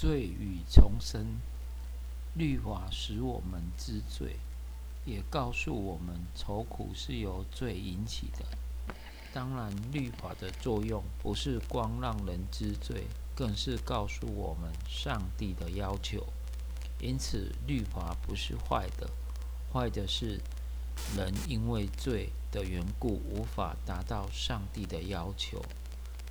罪与重生，律法使我们知罪，也告诉我们愁苦是由罪引起的。当然，律法的作用不是光让人知罪，更是告诉我们上帝的要求。因此，律法不是坏的，坏的是人因为罪的缘故无法达到上帝的要求。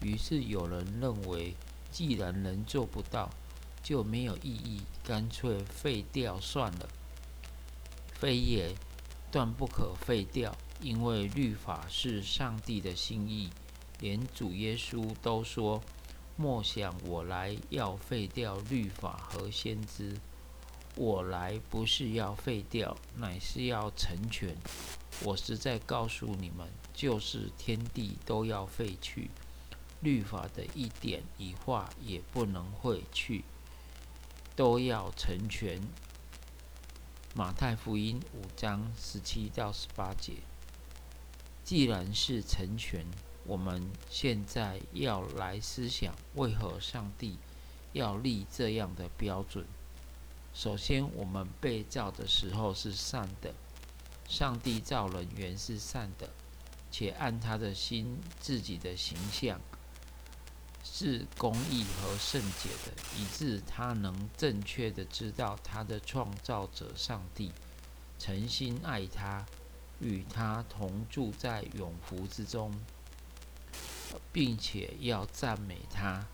于是有人认为，既然人做不到，就没有意义，干脆废掉算了。废也，断不可废掉，因为律法是上帝的心意。连主耶稣都说：“莫想我来要废掉律法和先知，我来不是要废掉，乃是要成全。”我实在告诉你们，就是天地都要废去。律法的一点一画也不能废去，都要成全。马太福音五章十七到十八节。既然是成全，我们现在要来思想，为何上帝要立这样的标准？首先，我们被造的时候是善的，上帝造人原是善的，且按他的心自己的形象。是公义和圣洁的，以致他能正确的知道他的创造者上帝，诚心爱他，与他同住在永福之中，并且要赞美他。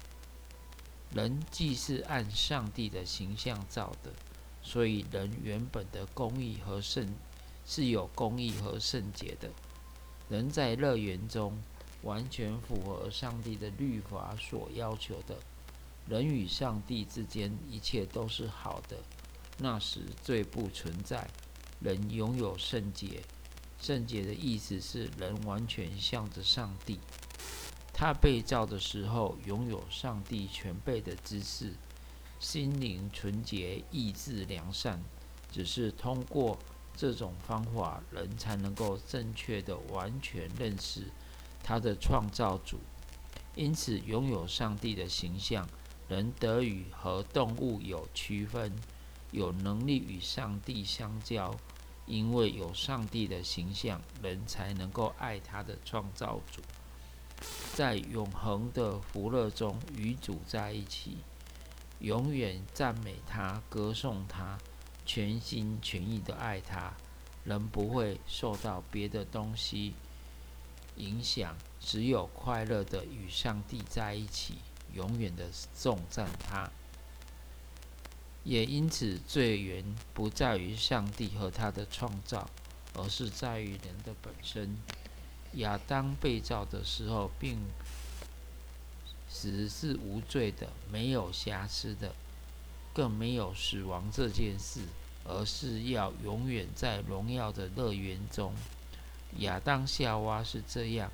人既是按上帝的形象造的，所以人原本的公义和圣是有公义和圣洁的。人在乐园中。完全符合上帝的律法所要求的，人与上帝之间一切都是好的。那时罪不存在，人拥有圣洁。圣洁的意思是人完全向着上帝。他被造的时候拥有上帝全备的知识，心灵纯洁，意志良善。只是通过这种方法，人才能够正确的完全认识。他的创造主，因此拥有上帝的形象，人得与和动物有区分，有能力与上帝相交。因为有上帝的形象，人才能够爱他的创造主，在永恒的福乐中与主在一起，永远赞美他、歌颂他，全心全意的爱他。人不会受到别的东西。影响只有快乐的与上帝在一起，永远的颂赞他。也因此，罪源不在于上帝和他的创造，而是在于人的本身。亚当被造的时候，并实是无罪的，没有瑕疵的，更没有死亡这件事，而是要永远在荣耀的乐园中。亚当夏娃是这样，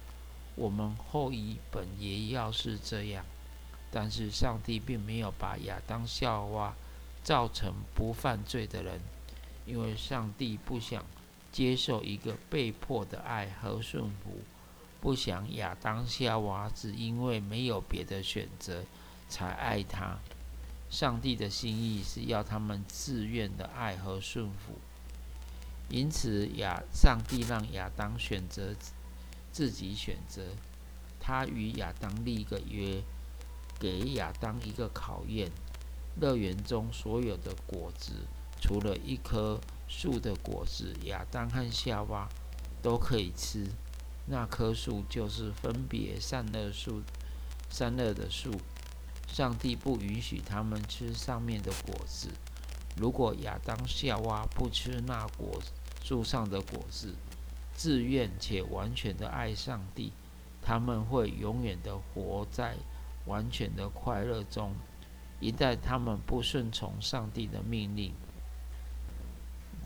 我们后裔本也要是这样。但是上帝并没有把亚当夏娃造成不犯罪的人，因为上帝不想接受一个被迫的爱和顺服，不想亚当夏娃只因为没有别的选择才爱他。上帝的心意是要他们自愿的爱和顺服。因此，亚上帝让亚当选择自己选择，他与亚当立一个约，给亚当一个考验。乐园中所有的果子，除了一棵树的果子，亚当和夏娃都可以吃。那棵树就是分别善恶树，善恶的树。上帝不允许他们吃上面的果子。如果亚当、夏娃不吃那果子，树上的果子，自愿且完全的爱上帝，他们会永远的活在完全的快乐中。一旦他们不顺从上帝的命令，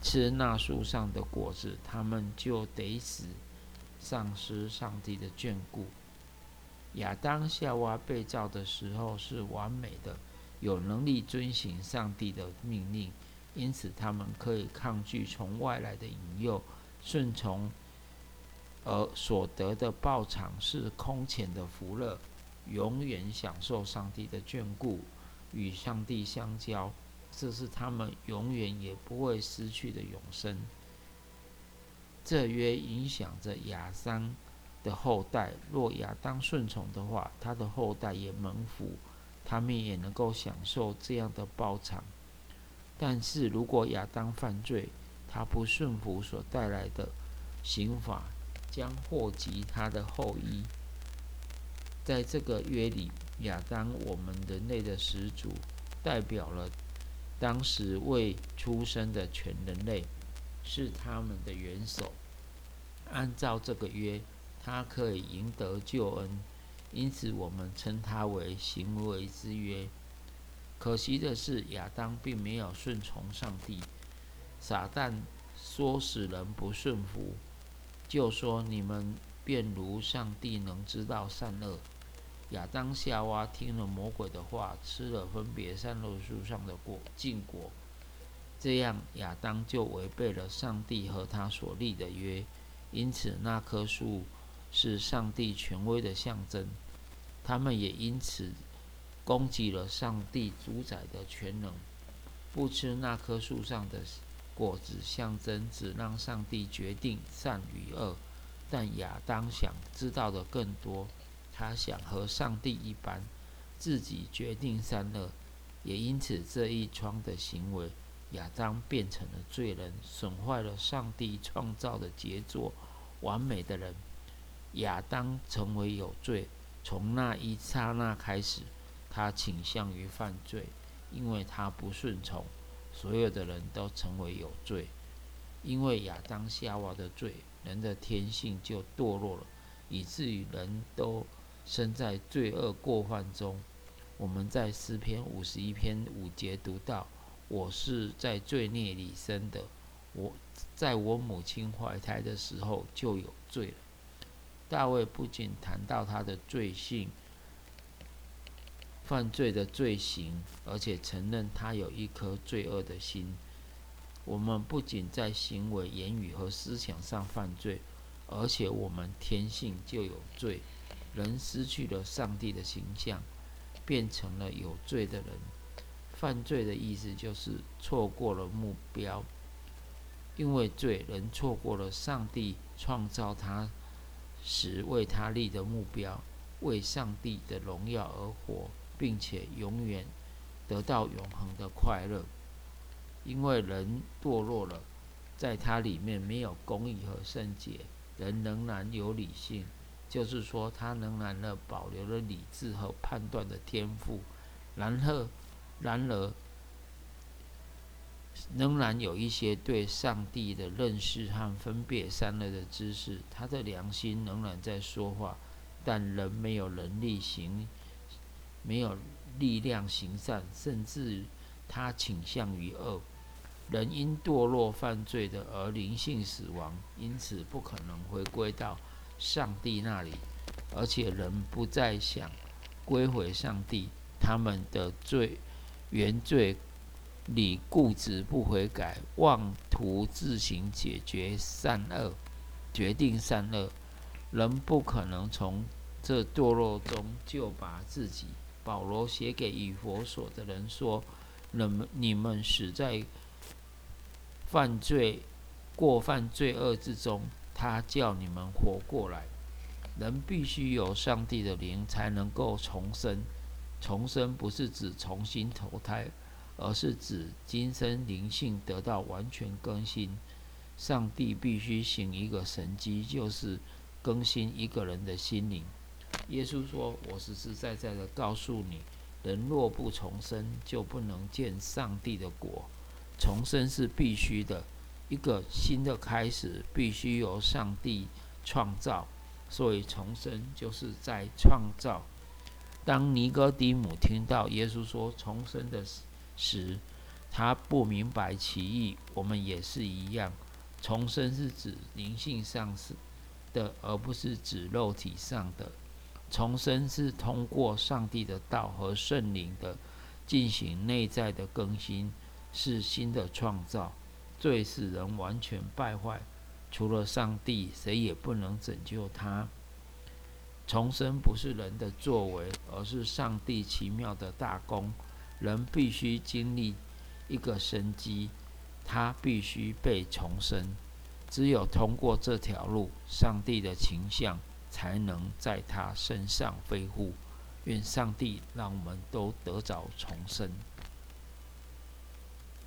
吃那树上的果子，他们就得死，丧失上帝的眷顾。亚当夏娃被造的时候是完美的，有能力遵行上帝的命令。因此，他们可以抗拒从外来的引诱，顺从，而所得的报偿是空前的福乐，永远享受上帝的眷顾，与上帝相交，这是他们永远也不会失去的永生。这约影响着亚当的后代，若亚当顺从的话，他的后代也蒙福，他们也能够享受这样的报偿。但是如果亚当犯罪，他不顺服所带来的刑罚，将祸及他的后裔。在这个约里，亚当，我们人类的始祖，代表了当时未出生的全人类，是他们的元首。按照这个约，他可以赢得救恩，因此我们称它为行为之约。可惜的是，亚当并没有顺从上帝。撒旦说使人不顺服，就说你们便如上帝能知道善恶。亚当夏娃听了魔鬼的话，吃了分别善恶树上的果禁果，这样亚当就违背了上帝和他所立的约。因此，那棵树是上帝权威的象征。他们也因此。攻击了上帝主宰的全能，不吃那棵树上的果子，象征只让上帝决定善与恶。但亚当想知道的更多，他想和上帝一般，自己决定善恶。也因此，这一桩的行为，亚当变成了罪人，损坏了上帝创造的杰作，完美的人。亚当成为有罪，从那一刹那开始。他倾向于犯罪，因为他不顺从。所有的人都成为有罪，因为亚当夏娃的罪，人的天性就堕落了，以至于人都生在罪恶过犯中。我们在诗篇五十一篇五节读到：“我是在罪孽里生的，我在我母亲怀胎的时候就有罪了。”大卫不仅谈到他的罪性。犯罪的罪行，而且承认他有一颗罪恶的心。我们不仅在行为、言语和思想上犯罪，而且我们天性就有罪。人失去了上帝的形象，变成了有罪的人。犯罪的意思就是错过了目标，因为罪人错过了上帝创造他时为他立的目标，为上帝的荣耀而活。并且永远得到永恒的快乐，因为人堕落了，在它里面没有公义和圣洁，人仍然有理性，就是说他仍然了保留了理智和判断的天赋，然后然而仍然有一些对上帝的认识和分别善恶的知识，他的良心仍然在说话，但人没有能力行。没有力量行善，甚至他倾向于恶。人因堕落犯罪的而灵性死亡，因此不可能回归到上帝那里。而且人不再想归回上帝，他们的罪原罪里固执不悔改，妄图自行解决善恶，决定善恶。人不可能从这堕落中就把自己。保罗写给以佛所的人说：“你们你们死在犯罪、过犯罪恶之中，他叫你们活过来。人必须有上帝的灵才能够重生。重生不是指重新投胎，而是指今生灵性得到完全更新。上帝必须行一个神迹，就是更新一个人的心灵。”耶稣说：“我实实在在的告诉你，人若不重生，就不能见上帝的国。重生是必须的，一个新的开始必须由上帝创造，所以重生就是在创造。当尼哥底母听到耶稣说重生的时，他不明白其意。我们也是一样，重生是指灵性上是的，而不是指肉体上的。”重生是通过上帝的道和圣灵的进行内在的更新，是新的创造。罪使人完全败坏，除了上帝，谁也不能拯救他。重生不是人的作为，而是上帝奇妙的大功。人必须经历一个生机，他必须被重生。只有通过这条路，上帝的形象才能在他身上飞护。愿上帝让我们都得着重生。